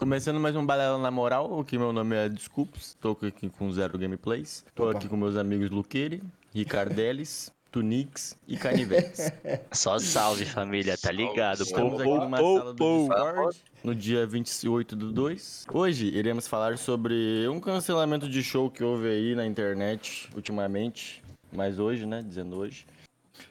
Começando mais um Balela na Moral, aqui meu nome é Desculpes, tô aqui com Zero Gameplays. Tô Opa. aqui com meus amigos Luqueire, Ricardelis, Tunix e Canivetes. Só salve, família, tá ligado? Estamos aqui numa pou, sala do. Discord, no dia 28 do 2. Hoje iremos falar sobre um cancelamento de show que houve aí na internet ultimamente, mas hoje, né, dizendo hoje,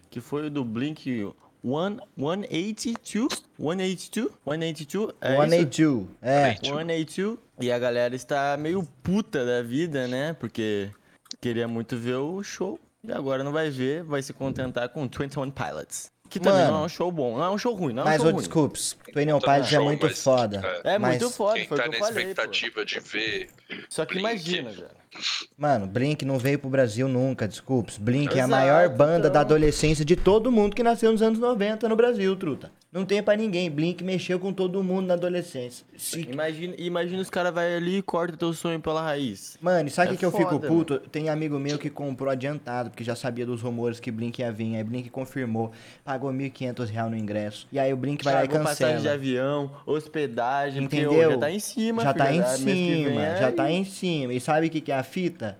que foi o do Blink One- 182, 182, 182, é isso? 182. É. 182. E a galera está meio puta da vida, né? Porque queria muito ver o show. E agora não vai ver, vai se contentar com 21 Pilots. Que também Mano. não é um show bom, não é um show ruim, não é um Mas, show ô, ruim. desculpes. Twin Pilots é show, muito mas, foda. É Mas, muito foda, Quem foi o tá que na eu falei, pô. expectativa de ver. Só que Blink. imagina, velho. Mano, Blink não veio pro Brasil nunca, desculpes. Blink é a Exato, maior banda da então. adolescência de todo mundo que nasceu nos anos 90 no Brasil, truta. Não tem pra ninguém. Blink mexeu com todo mundo na adolescência. Se- Imagina, imagina os caras vai ali e corta teu sonho pela raiz. Mano, e sabe o É que, que eu fico foda, puto? Tem amigo meu que comprou adiantado, porque já sabia dos rumores que Blink ia vir. Aí Blink confirmou, pagou 1.500 reais no ingresso. E aí o Blink vai lá e Pagou passagem de cancela. avião, hospedagem, porque, Entendeu? ô, já tá em cima, Já tá filha, em cima, já aí. tá em cima. E sabe o que, que é a fita?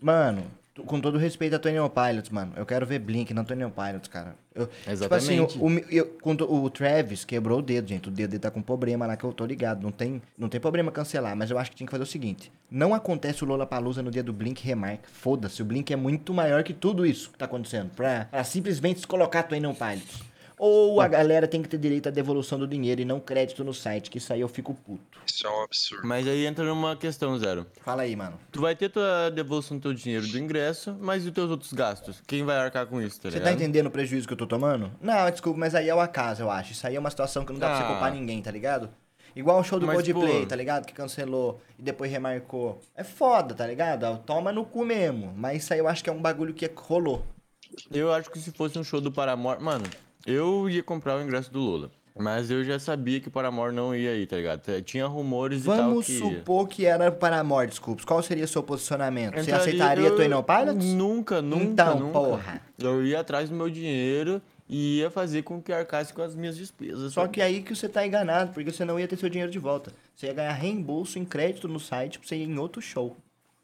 Mano, com todo respeito a Tony Pilots, mano, eu quero ver Blink, não Tony Pilots, cara. Eu, Exatamente. Tipo assim, o, o- o Travis quebrou o dedo, gente. O dedo dele tá com problema lá que eu tô ligado. Não tem, não tem problema cancelar, mas eu acho que tinha que fazer o seguinte: não acontece o Lollapalooza no dia do Blink remarca. Foda-se, o Blink é muito maior que tudo isso que tá acontecendo. Pra, pra simplesmente se colocar Tony Pilots. Ou a galera tem que ter direito à devolução do dinheiro e não crédito no site, que isso aí eu fico puto. Isso é um absurdo. Mas aí entra numa questão, Zero. Fala aí, mano. Tu vai ter tua devolução do teu dinheiro do ingresso, mas e os teus outros gastos? Quem vai arcar com isso, tá Você tá entendendo o prejuízo que eu tô tomando? Não, desculpa, mas aí é o acaso, eu acho. Isso aí é uma situação que não dá pra você Ah. culpar ninguém, tá ligado? Igual o show do Coldplay, pô- tá ligado? Que cancelou e depois remarcou. É foda, tá ligado? Toma no cu mesmo. Mas isso aí eu acho que é um bagulho que rolou. Eu acho que se fosse um show do Paramore... Mano, eu ia comprar o ingresso do Lula. Mas eu já sabia que o Paramore não ia aí, tá ligado? Tinha rumores e tal Vamos que... ia. supor que era para a morte, desculpa. Qual seria o seu posicionamento? Você Entraria- aceitaria eu- Twin Pilots? Nunca, nunca, Então, nunca. porra. Eu ia atrás do meu dinheiro e ia fazer com que arcasse com as minhas despesas. Só sabe? que aí que você tá enganado, porque você não ia ter seu dinheiro de volta. Você ia ganhar reembolso em crédito no site pra você ir em outro show.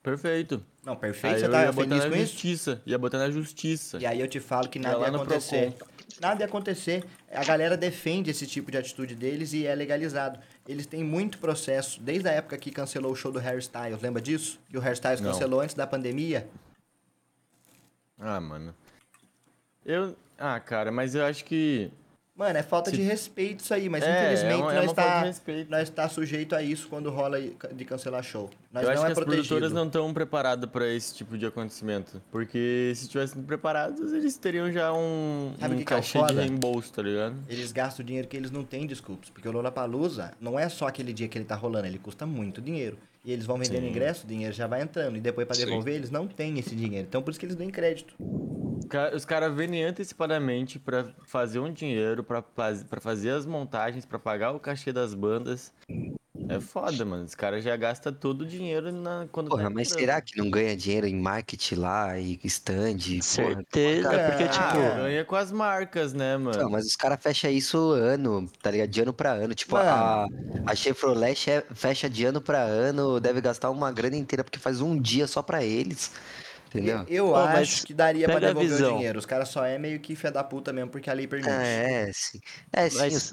Perfeito. Não, perfeito, Aí você tá ia feliz na com isso? justiça. Ia botar na justiça. E aí eu te falo que Ia nada ia no acontecer. Nada ia acontecer. A galera defende esse tipo de atitude deles e é legalizado. Eles têm muito processo. Desde a época que cancelou o show do Harry Styles, lembra disso? Que o Harry Styles Não. cancelou antes da pandemia. Ah, mano. Eu. Ah, cara, mas eu acho que. Mano, é falta Se- de respeito isso aí, mas É, infelizmente é uma- é nós, uma falta tá, de respeito. nós tá sujeito a isso quando rola de cancelar show. Nós eu não acho é que as protegido. produtoras não estão preparadas pra esse tipo de acontecimento. Porque se tivessem preparados, eles teriam já um, Sabe um que que é cachê de foda? reembolso, tá ligado? Eles gastam dinheiro que eles não têm, desculpas. Porque o Lollapalooza não é só aquele dia que ele tá rolando, ele custa muito dinheiro. E eles vão vendendo Sim. ingresso, o dinheiro já vai entrando. E depois Sim. devolver, eles não têm esse dinheiro. Então por isso que eles dão crédito. Os caras vendem antecipadamente pra fazer um dinheiro, pra fazer as montagens, pra pagar o cachê das bandas. É foda, mano. Os caras já gastam todo o dinheiro na, quando Porra, tá mas entrando. será que não ganha dinheiro em marketing lá e stand? Porra, Certeza, Cara, porque, ah, tipo, é. Ganha com as marcas, né, mano? Não, mas os caras fecham isso ano, tá ligado? De ano pra ano. Tipo, a, a Chevrolet che- fecha de ano pra ano, deve gastar uma grana inteira, porque faz um dia só pra eles. Entendeu? Eu Pô, acho que daria pra a devolver o dinheiro. Os caras só é meio que fé da puta mesmo, porque a lei permite. Ah, é, sim. É, sim, Mas-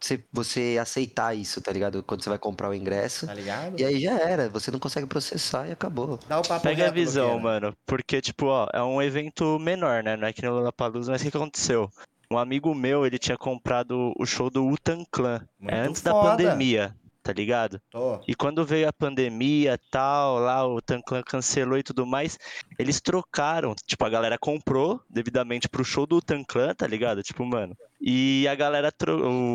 você, você aceitar isso, tá ligado? Quando você vai comprar o ingresso. Tá ligado? E aí já era, você não consegue processar e acabou. Dá o papo Pega a reto, visão, Luqueira. mano. Porque, tipo, ó, é um evento menor, né? Não é que no Lollapalooza, mas o que aconteceu? Um amigo meu, ele tinha comprado o show do Utan Clan. Muito é antes da foda. pandemia, tá ligado? E quando veio a pandemia tal, lá o Tanclan cancelou e tudo mais, eles trocaram. Tipo, a galera comprou devidamente pro show do Tanclan, tá ligado? Tipo, mano. E a galera,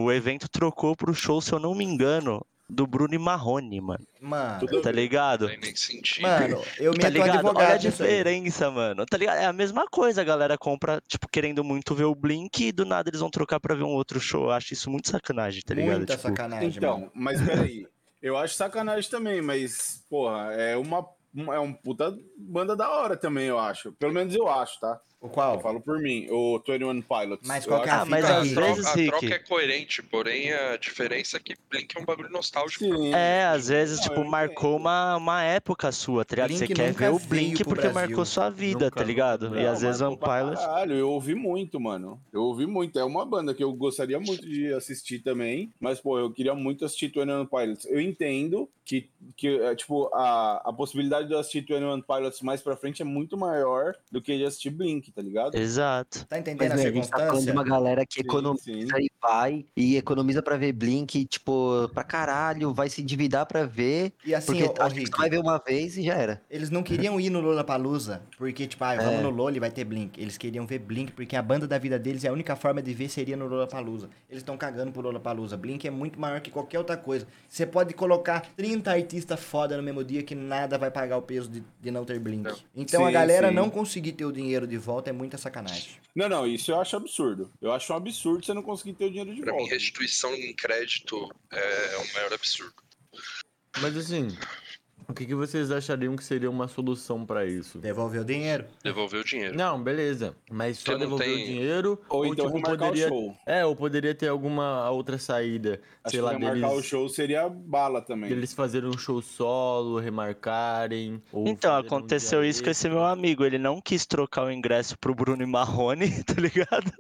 o evento trocou pro show, se eu não me engano, do Bruno e Marrone, mano. Mano, Tá ligado? Não tem nem sentido. mano, eu Tá meto ligado? Olha a nisso aí. diferença, mano. Tá ligado? É a mesma coisa, a galera compra, tipo, querendo muito ver o Blink e do nada eles vão trocar pra ver um outro show. Eu acho isso muito sacanagem, tá ligado? Muita Tipo, sacanagem, Então, mano. mas peraí. Eu acho sacanagem também, mas, porra, é uma- é um puta banda da hora também, eu acho. Pelo menos eu acho, tá? O Eu qual? falo por mim, o 21 Pilots. Mas Eu qual que é a Ah, mas Rick? vezes- a troca é coerente, porém a diferença é que Blink é um bagulho nostálgico. Sim. É, às vezes, Não, tipo, eu marcou uma, uma época sua, tá ligado? Você Blink quer nunca ver o Blink porque Brasil. marcou sua vida, Nunca. tá ligado? E Não, às vezes One Pilot. Caralho, eu ouvi muito, mano. Eu ouvi muito. É uma banda que eu gostaria muito de assistir também. Mas, pô, eu queria muito assistir 21 Pilots. Eu entendo que, que é, tipo, a, a possibilidade de eu assistir 21 Pilots mais pra frente é muito maior do que de assistir Blink, tá ligado? Exato. Tá entendendo Mas, a né, a gente tá falando de circunstância? uma galera que Sim, economiza sim. e vai, e economiza pra ver Blink, tipo, pra caralho, vai se endividar pra ver, E assim, porque ô, Rick, só vai ver uma vez e já era. eles não queriam ir no Lollapalooza, porque, tipo, ah, vamos É. no Lola e vai ter Blink. Eles queriam ver Blink, porque a banda da vida deles, é a única forma de ver seria no Lollapalooza. Eles estão cagando pro Lollapalooza. Blink é muito maior que qualquer outra coisa. Você pode colocar 30 artistas foda no mesmo dia que nada vai pagar o peso de, de não ter Blink. Não. Então a Sim, galera sim. não conseguir ter o dinheiro de volta é muita sacanagem. Não, não, isso eu acho absurdo. Eu acho um absurdo você não conseguir ter o dinheiro de Pra mim, volta. restituição em crédito é o maior absurdo. Mas assim, o que, que vocês achariam que seria uma solução pra isso? Devolver o dinheiro. Devolver o dinheiro. Não, beleza. Mas só devolver tem- o dinheiro Ou então tipo, poderia... o show. É, ou poderia ter alguma outra saída. Acho sei que lá, remarcar deles, o show seria bala também. deles fazerem um show solo, remarcarem. Ou Então, um aconteceu dia isso com esse meu amigo. Ele não quis trocar o ingresso pro Bruno e Marrone, tá ligado?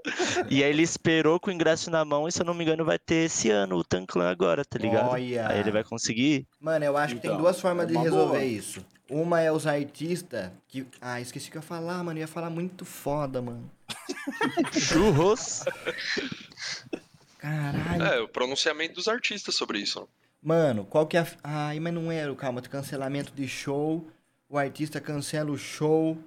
E aí ele esperou com o ingresso na mão e, se eu não me engano, vai ter esse ano o Tanclan agora, tá ligado? Olha. Aí ele vai conseguir. Mano, eu acho que tem Então, duas formas de uma resolver boa. isso. Uma é os artistas que. Ah, esqueci o que eu ia falar, mano. Eu ia falar muito foda, mano. Churros. Caralho. É, o pronunciamento dos artistas sobre isso. Mano, qual que é a. Ai, mas não era, calma. Cancelamento de show. O artista cancela o show.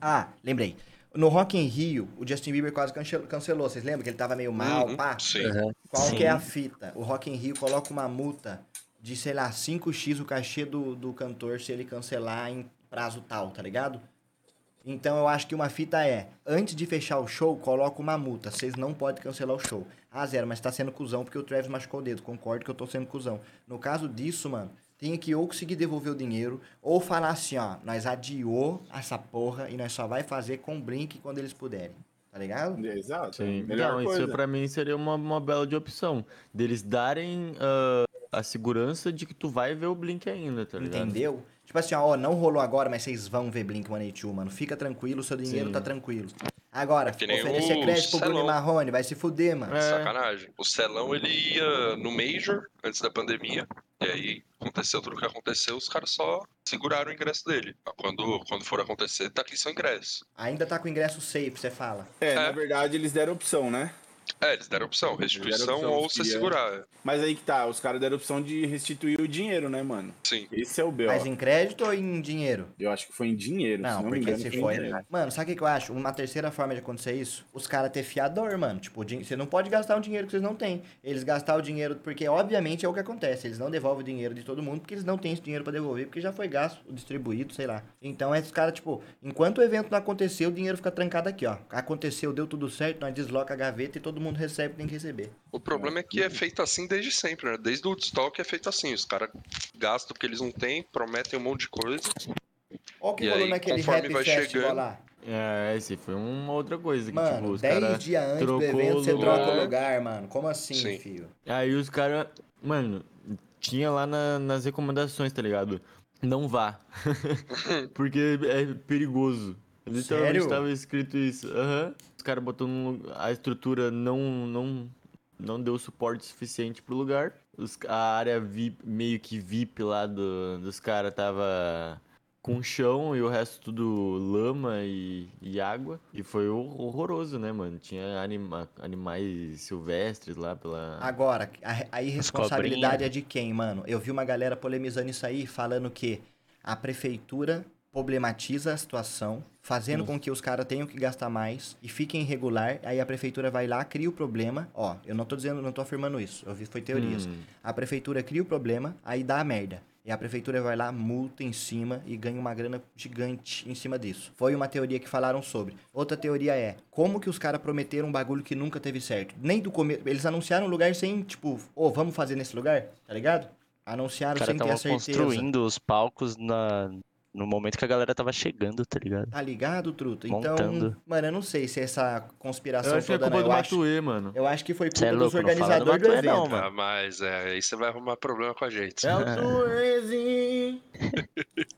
Ah, lembrei. No Rock in Rio, o Justin Bieber quase cancel- cancelou. Vocês lembram que ele tava meio mal, Uhum, pá? Sim. Qual Sim. que é a fita? O Rock in Rio coloca uma multa de, sei lá, 5x o cachê do, do cantor se ele cancelar em prazo tal, tá ligado? Então eu acho que uma fita é, antes de fechar o show, coloca uma multa. Vocês não podem cancelar o show. Ah, zero, mas tá sendo cuzão porque o Travis machucou o dedo. Concordo que eu tô sendo cuzão. No caso disso, mano, tem que ou conseguir devolver o dinheiro, ou falar assim, ó, nós adiou essa porra e nós só vai fazer com Blink quando eles puderem. Tá ligado? Exato. Sim. Melhor Não, coisa. isso pra mim seria uma, uma bela de opção. Deles darem ah, a segurança de que tu vai ver o Blink ainda, tá ligado? Entendeu? Tipo assim, ó, não rolou agora, mas vocês vão ver Blink-182, mano. Fica tranquilo, seu dinheiro Sim. tá tranquilo. Agora, Que nem oferecer o crédito pro Bruno. Marrone, vai se fuder, mano. É. Sacanagem. O Celão, ele ia no Major, antes da pandemia, e aí aconteceu tudo o que aconteceu, os caras só seguraram o ingresso dele. Quando, quando for acontecer, tá aqui seu ingresso. Ainda tá com ingresso safe, você fala. É, na É. verdade eles deram opção, né? É, eles deram opção, restituição opção, ou você queria- segurar. Mas aí que tá, os caras deram opção de restituir o dinheiro, né, mano? Sim. Esse é o B.O. Mas em crédito ou em dinheiro? Eu acho que foi em dinheiro. Não, se não me porque engano, se foi dinheiro. Mano, sabe o que eu acho? Uma terceira forma de acontecer isso? Os caras ter fiador, mano. Tipo, você não pode gastar um dinheiro que vocês não têm. Eles gastar o dinheiro, porque obviamente é o que acontece. Eles não devolvem o dinheiro de todo mundo porque eles não têm esse dinheiro pra devolver, porque já foi gasto, distribuído, sei lá. Então, esses caras, tipo, enquanto o evento não aconteceu, o dinheiro fica trancado aqui, ó. Aconteceu, deu tudo certo, nós desloca a gaveta e todo mundo recebe o que tem que receber. O problema é que é feito assim desde sempre, né? Desde o Woodstock é feito assim. Os caras gastam o que eles não têm, prometem um monte de coisa. Olha o que rolou naquele Rap vai Festival chegando- lá. É, esse foi uma outra coisa que, Mano, tipo, os 10 caras dias antes do evento você lugar. troca o lugar, mano. Como assim, Sim. filho? Aí os caras, mano, tinha lá na- nas recomendações, tá ligado? Não vá. Porque é perigoso. Literalmente Sério? tava escrito isso. Aham. Os caras botou num, a estrutura não não não deu suporte suficiente pro lugar. Os- a área VIP, meio que VIP lá do, dos caras tava com chão e o resto tudo lama e, e água. E foi hor- horroroso, né, mano? Tinha anima- animais silvestres lá pela. Agora, a, a irresponsabilidade é de quem, mano? Eu vi uma galera polemizando isso aí, falando que a prefeitura problematiza a situação, fazendo com que os caras tenham que gastar mais e fiquem irregular, aí a prefeitura vai lá, cria o problema. Ó, eu não tô dizendo, não tô afirmando isso. Eu vi, foi teorias. Hum. A prefeitura cria o problema, aí dá a merda. E a prefeitura vai lá, multa em cima e ganha uma grana gigante em cima disso. Foi uma teoria que falaram sobre. Outra teoria é, como que os caras prometeram um bagulho que nunca teve certo? Nem do começo. Eles anunciaram um lugar sem, tipo, ô, vamos fazer nesse lugar? Tá ligado? Anunciaram caras sem ter a certeza. construindo os palcos na, no momento que a galera tava chegando, tá ligado? Tá ligado, truta? Então, Montando. mano, eu não sei se essa conspiração Eu acho que é toda, culpa não. do Eu acho, Matuê, mano. eu acho que foi é culpa dos louco, não fala do organizadores do, Matuê, evento. não, mano. Ah, mas é, aí você vai arrumar problema com a gente. É o Tuezinho.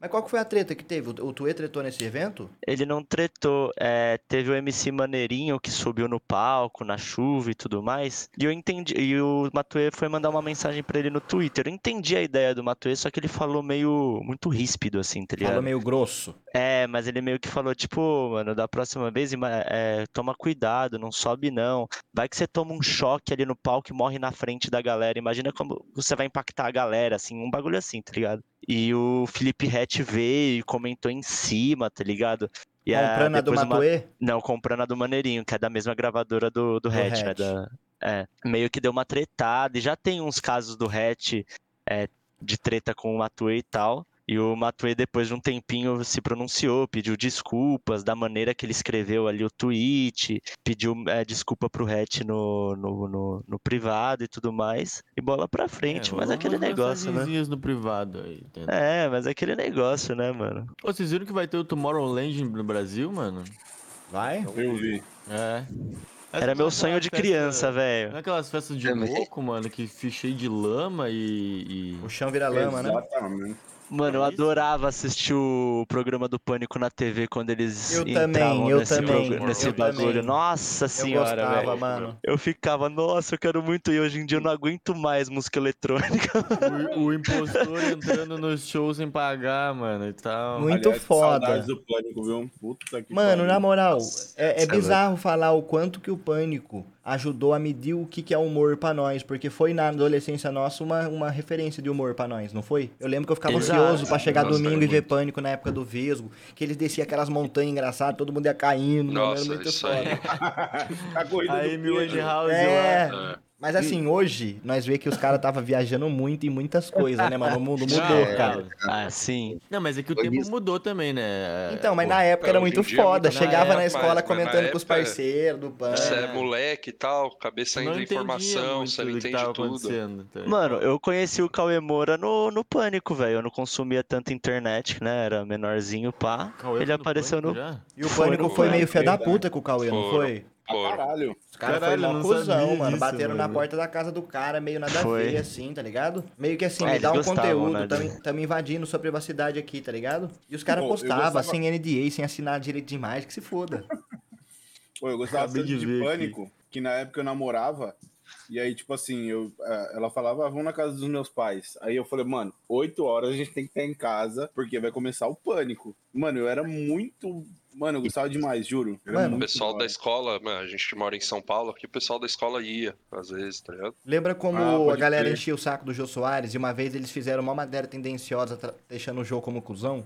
Mas qual que foi a treta que teve? O, Tuê tretou nesse evento? Ele não tretou. é, teve o MC Maneirinho que subiu no palco, na chuva e tudo mais. E eu entendi. E o Matuê foi mandar uma mensagem pra ele no Twitter. Eu entendi a ideia do Matuê, só que ele falou meio. muito ríspido, assim, tá ligado? Falou meio grosso. É, mas ele meio que falou, tipo, mano, da próxima vez, é, toma cuidado, não sobe não. Vai que você toma um choque ali no palco e morre na frente da galera. Imagina como você vai impactar a galera, assim, um bagulho assim, tá ligado? E o Felipe Rett veio e comentou em cima, tá ligado? E a- Comprando a do depois o Ma- Matuê? Não, comprando a do Maneirinho, que é da mesma gravadora do, do Hatch, né? Hatch. da- é, meio que deu uma tretada. E já tem uns casos do Hatch é, de treta com o Matuê e tal. E o Matuê, depois de um tempinho, se pronunciou, pediu desculpas da maneira que ele escreveu ali o tweet, pediu é, desculpa pro Hatch no, no, no, no privado e tudo mais. E bola pra frente, mas é aquele negócio, né? no privado aí, entendeu? É, mas é aquele negócio, né, mano? Ô, vocês viram que vai ter o Tomorrowland no Brasil, mano? Vai? Eu vi. É. Era meu sonho de criança, velho. Não é aquelas festas de louco, mano, que fichei de lama e. e- O chão vira lama, né? Exatamente. Mano, eu É adorava assistir o programa do Pânico na TV quando eles Eu entravam também, eu nesse, também, progra- nesse eu bagulho. também. Nossa Eu senhora, gostava, velho. mano. Eu ficava, nossa, eu quero muito ir. Hoje em dia eu não aguento mais música eletrônica. O, o impostor entrando nos shows sem pagar, mano, e tal. Muito Aliás, foda. Do pânico, viu? Puta que Mano, pariu. na moral, é, é bizarro falar o quanto que o pânico ajudou a medir o que, que é humor pra nós, porque foi na adolescência nossa uma, uma referência de humor pra nós, não foi? Eu lembro que eu ficava Exato. ansioso pra chegar Nossa, domingo e ver muito. pânico na época do Vesgo, que eles desciam aquelas montanhas engraçadas, todo mundo ia caindo, mano, era Nossa, muito isso foda. aí. a corrida A do. Winehouse É, lá. É. mas assim, hoje, nós vê que os caras tava viajando muito em muitas coisas, né, mano? O mundo mudou, Não, cara. ah, sim. Não, mas é que o Foi tempo isso. mudou também, né? Então, mas Pô, na época era muito é foda. muito- Chegava na época, escola comentando com os parceiros do pânico. Você é moleque e tal, cabeça ainda em entendia formação, muito você não entende tudo. acontecendo, tá? Mano, eu conheci o Cauê Moura no, no Pânico, velho. Eu não consumia tanta internet, né? Era menorzinho, pá. Cauê Ele foi no apareceu no. Já? E o Foi pânico no foi meio fé da puta com o Cauê, não foi? Foram. caralho. Os caras eu mó não cuzão, mano. disso, Bateram na mano. porta da casa do cara, meio nada a Foi. ver, assim, tá ligado? Meio que assim, É, me dá um gostavam, conteúdo, né, tamo, de- tamo invadindo sua privacidade aqui, tá ligado? E os caras postavam, gostava- sem NDA, sem assinar direito de imagem, que se foda. Pô, eu gostava Acabei tanto de de, ver aqui. pânico que na época eu namorava. E aí, tipo assim, eu, ela falava, ah, vamos na casa dos meus pais. Aí eu falei, mano, 8 horas a gente tem que estar em casa, porque vai começar o pânico. Mano, eu era muito. Mano, eu gostava demais, juro. Mano, O pessoal da escola, mano, a gente mora em São Paulo, aqui o pessoal da escola ia, às vezes, tá ligado? Lembra como Ah, a galera crer. enchia o saco do Jô Soares e uma vez eles fizeram uma matéria tendenciosa, deixando o Jô como cuzão?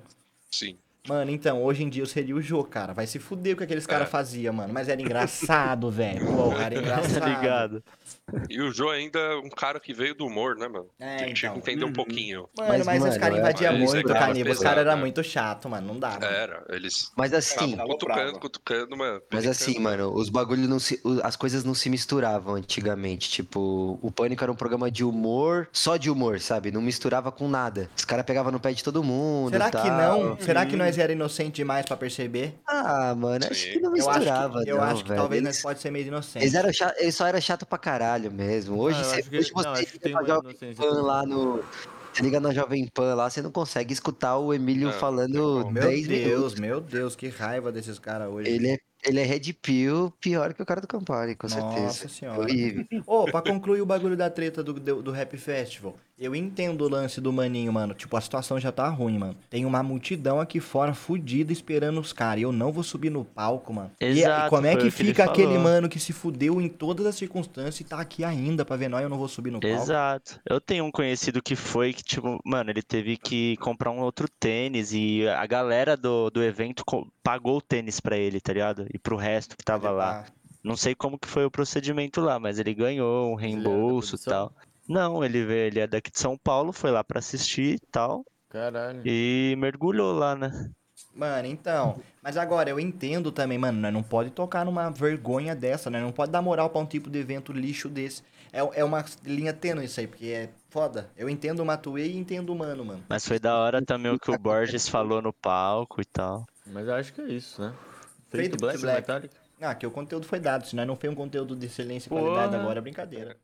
Sim. Mano, então, hoje em dia eu seria o Jô, cara. Vai se fuder o que aqueles caras É. faziam, mano. Mas era engraçado, velho. Pô, era engraçado. Tá ligado? E o Joe ainda é um cara que veio do humor, né, mano? É, Tem que então. entender um Uhum. pouquinho. Mano, mas, Mas, os mano, caras é- invadiam Mas muito, é Caniba. Os pesado, caras eram né? muito chato, mano. Não dá. mano. Era, eles Mas assim, ficavam cutucando, cutucando, mano. Mas assim, mano, os bagulhos não se. As coisas não se misturavam antigamente. Tipo, o Pânico era um programa de humor, só de humor, sabe? Não misturava com nada. Os caras pegavam no pé de todo mundo. Será que não? Será que nós era inocente demais pra perceber? Ah, mano, acho que não Eu acho misturava. que, eu não, acho que talvez eles, nós pode ser meio inocente. eles, eram chato, eles só eram chato pra caralho mesmo. Hoje, Ah, você, que- hoje não, você que tem uma inocência lá no. Você liga na Jovem Pan lá, você não consegue escutar o Emílio Não, falando não. Meu 10 Deus, minutos. meu Deus, que raiva desses caras hoje. Ele é, ele é Red Pill pior que o cara do Campari, com Nossa certeza. senhora. Horrível. Ô, pra concluir o bagulho da treta do, do, do Rap Festival, eu entendo o lance do maninho, mano. Tipo, a situação já tá ruim, mano. Tem uma multidão aqui fora fudida esperando os caras. E eu não vou subir no palco, mano. E- e, Exato, como é que o que ele fica aquele falou. mano que se fudeu em todas as circunstâncias e tá aqui ainda pra ver nós? Eu não vou subir no palco. Exato. Eu tenho um conhecido que foi que, tipo, mano, ele teve que comprar um outro tênis e a galera do, do evento pagou o tênis pra ele, tá ligado? E pro resto que tava lá. Não sei como que foi o procedimento lá, mas ele ganhou um reembolso e tal. Não, ele veio, ele é daqui de São Paulo, foi lá pra assistir e tal, Caralho. e mergulhou lá, né? Mano, então. Mas agora, eu entendo também, mano, nós não pode tocar numa vergonha dessa, né? Não pode dar moral pra um tipo de evento lixo desse. É, é uma linha tênue isso aí, porque é foda. Eu entendo o Matuei e entendo o Mano, mano. Mas foi da hora também o que o Borges falou no palco e tal. Mas eu acho que é isso, né? Feito Black, Black. Metallic. Ah, que o conteúdo foi dado. Se nós não fez um conteúdo de excelência e Porra. qualidade agora, é brincadeira.